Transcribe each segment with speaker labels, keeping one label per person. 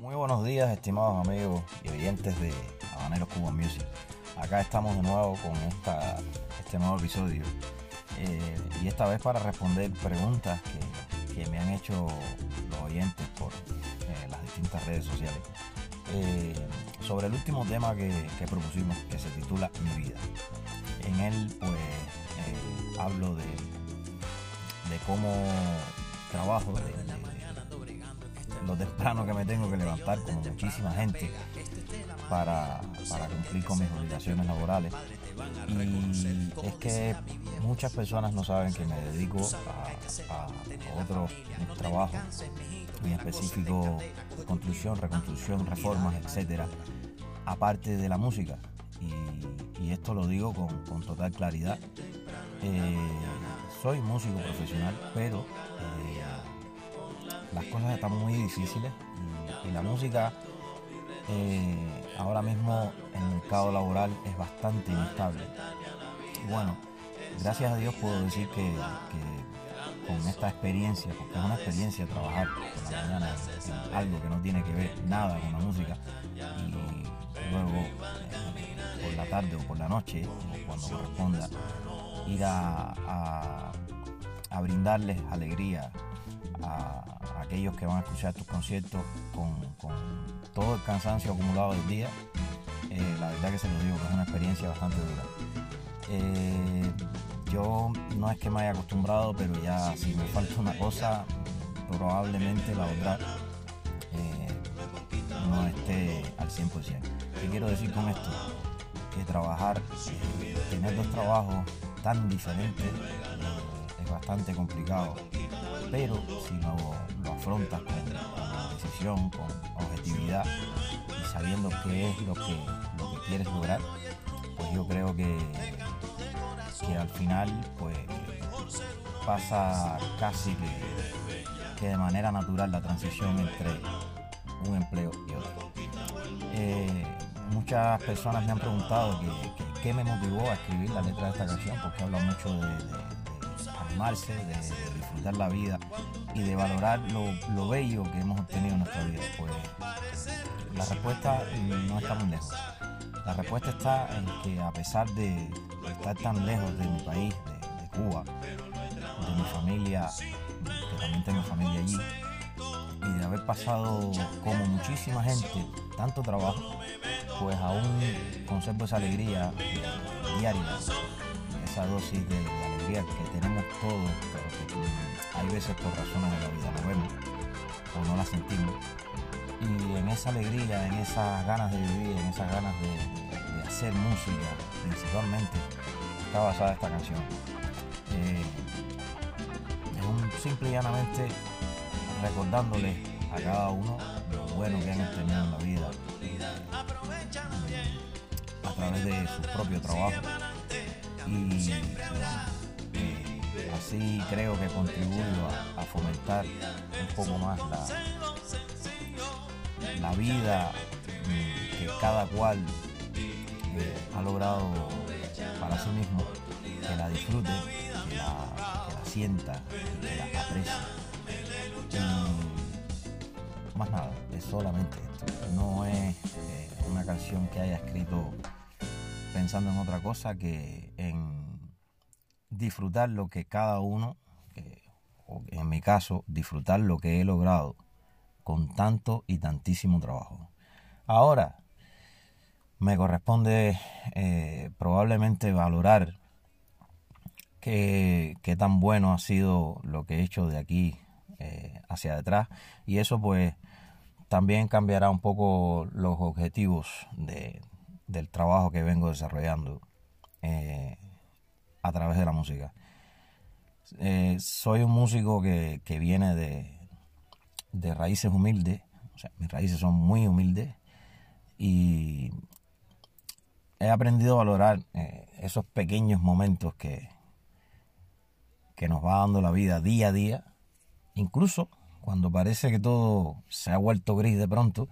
Speaker 1: Muy buenos días, estimados amigos y oyentes de Habaneros Cuban Music. Acá estamos de nuevo con esta, este nuevo episodio eh, y esta vez para responder preguntas que, que me han hecho los oyentes por eh, las distintas redes sociales eh, sobre el último tema que, que, propusimos que se titula Mi vida. En él pues hablo de, de cómo trabajo, de, de lo temprano que me tengo que levantar, como muchísima gente, para, cumplir con mis obligaciones laborales. Y es que muchas personas no saben que me dedico a, a otros trabajos, en específico construcción, reconstrucción, reformas, etcétera, aparte de la música. Y, esto lo digo con, con total claridad. Eh, soy músico profesional, pero eh, las cosas están muy difíciles y, la música eh, ahora mismo en el mercado laboral es bastante inestable. Bueno, gracias a Dios puedo decir que, con esta experiencia, porque es una experiencia trabajar por la mañana en algo que no tiene que ver nada con la música y luego eh, por la tarde o por la noche, o cuando corresponda, ir a, a brindarles alegría a, aquellos que van a escuchar tus conciertos con, todo el cansancio acumulado del día. Eh, la verdad que se lo digo que es una experiencia bastante dura. Eh, yo no es que me haya acostumbrado, pero ya si me falta una cosa, probablemente la otra eh, no esté al 100%. ¿Qué quiero decir con esto? Que trabajar, tener dos trabajos tan diferentes es bastante complicado pero si lo, afrontas con, decisión, con objetividad y sabiendo qué es lo que, lo que quieres lograr, pues yo creo que, al final pues pasa casi que, de manera natural la transición entre un empleo y otro. Eh, muchas personas me han preguntado que, qué me motivó a escribir la letra de esta canción, porque habla mucho de animarse, de, disfrutar la vida y de valorar lo, lo, bello que hemos obtenido en nuestra vida. Pues la respuesta no está muy lejos. La respuesta está en que a pesar de estar tan lejos de mi país, de, Cuba, de mi familia, que también tengo familia allí, y de haber pasado como muchísima gente tanto trabajo, pues aún conservo esa alegría diaria, esa dosis de, de que tenemos todos, pero que hay veces por razones de la vida no vemos o no la sentimos. Y en esa alegría, en esas ganas de vivir, en esas ganas de, hacer música, principalmente, está basada esta canción. Eh, es un simple y llanamente recordándole a cada uno lo bueno que han obtenido en la vida a través de su propio trabajo y eh, así creo que contribuyo a, fomentar un poco más la, la vida mm, que cada cual eh, ha logrado para sí mismo, que la disfrute, que la, que la sienta, que la aprecie. Y más nada, es solamente esto. No es eh, una canción que haya escrito pensando en otra cosa que en disfrutar lo que cada uno, en mi caso, disfrutar lo que he logrado con tanto y tantísimo trabajo. Ahora, me corresponde eh, probablemente valorar qué, tan bueno ha sido lo que he hecho de aquí eh, hacia detrás y eso pues también cambiará un poco los objetivos de, del trabajo que vengo desarrollando eh, a través de la música. Eh, soy un músico que, que viene de, de, raíces humildes, mis raíces son muy humildes y he aprendido a valorar eh, esos pequeños momentos que, que nos va dando la vida día a día, incluso cuando parece que todo se ha vuelto gris de pronto,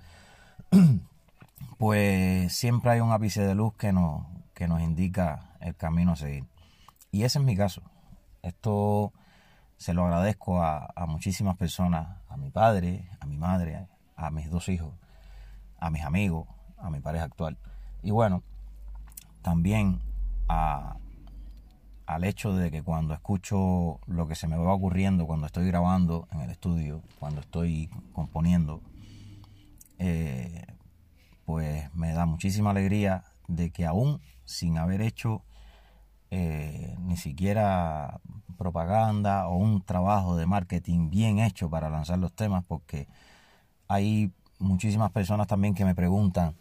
Speaker 1: pues siempre hay un ápice de luz que nos, que nos indica el camino a seguir. Y ese es mi caso. Esto se lo agradezco a, a muchísimas personas, a mi padre, a mi madre, a mis dos hijos, a mis amigos, a mi pareja actual. Y bueno, también al hecho de que cuando escucho lo que se me va ocurriendo, cuando estoy grabando en el estudio, cuando estoy componiendo, eh, pues me da muchísima alegría de que aún sin haber hecho eh, ni siquiera propaganda o un trabajo de marketing bien hecho para lanzar los temas, porque hay muchísimas personas también que me preguntan,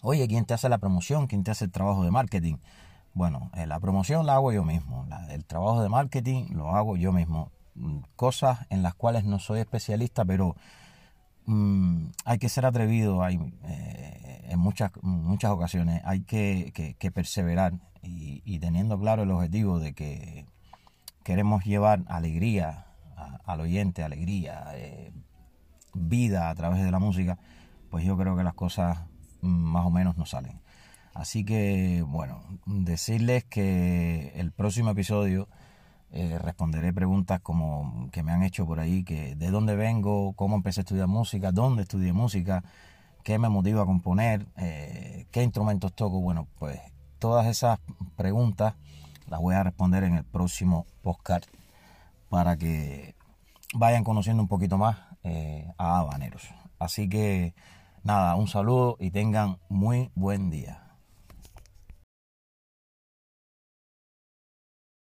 Speaker 1: oye, ¿quién te hace la promoción? ¿Quién te hace el trabajo de marketing? Bueno, eh, la promoción la hago yo mismo, el trabajo de marketing lo hago yo mismo. Mm, cosas en las cuales no soy especialista, pero mm, hay que ser atrevido hay, eh, en muchas, muchas ocasiones, hay que, que perseverar y, teniendo claro el objetivo de que queremos llevar alegría al oyente, alegría, eh, vida a través de la música, pues yo creo que las cosas más o menos no salen. Así que, bueno, decirles que el próximo episodio eh, responderé preguntas como que me han hecho por ahí, que de dónde vengo, cómo empecé a estudiar música, dónde estudié música, qué me motiva a componer, eh, qué instrumentos toco. Bueno, pues todas esas preguntas las voy a responder en el próximo podcast para que vayan conociendo un poquito más eh, a habaneros. Así que nada, un saludo y tengan muy buen día.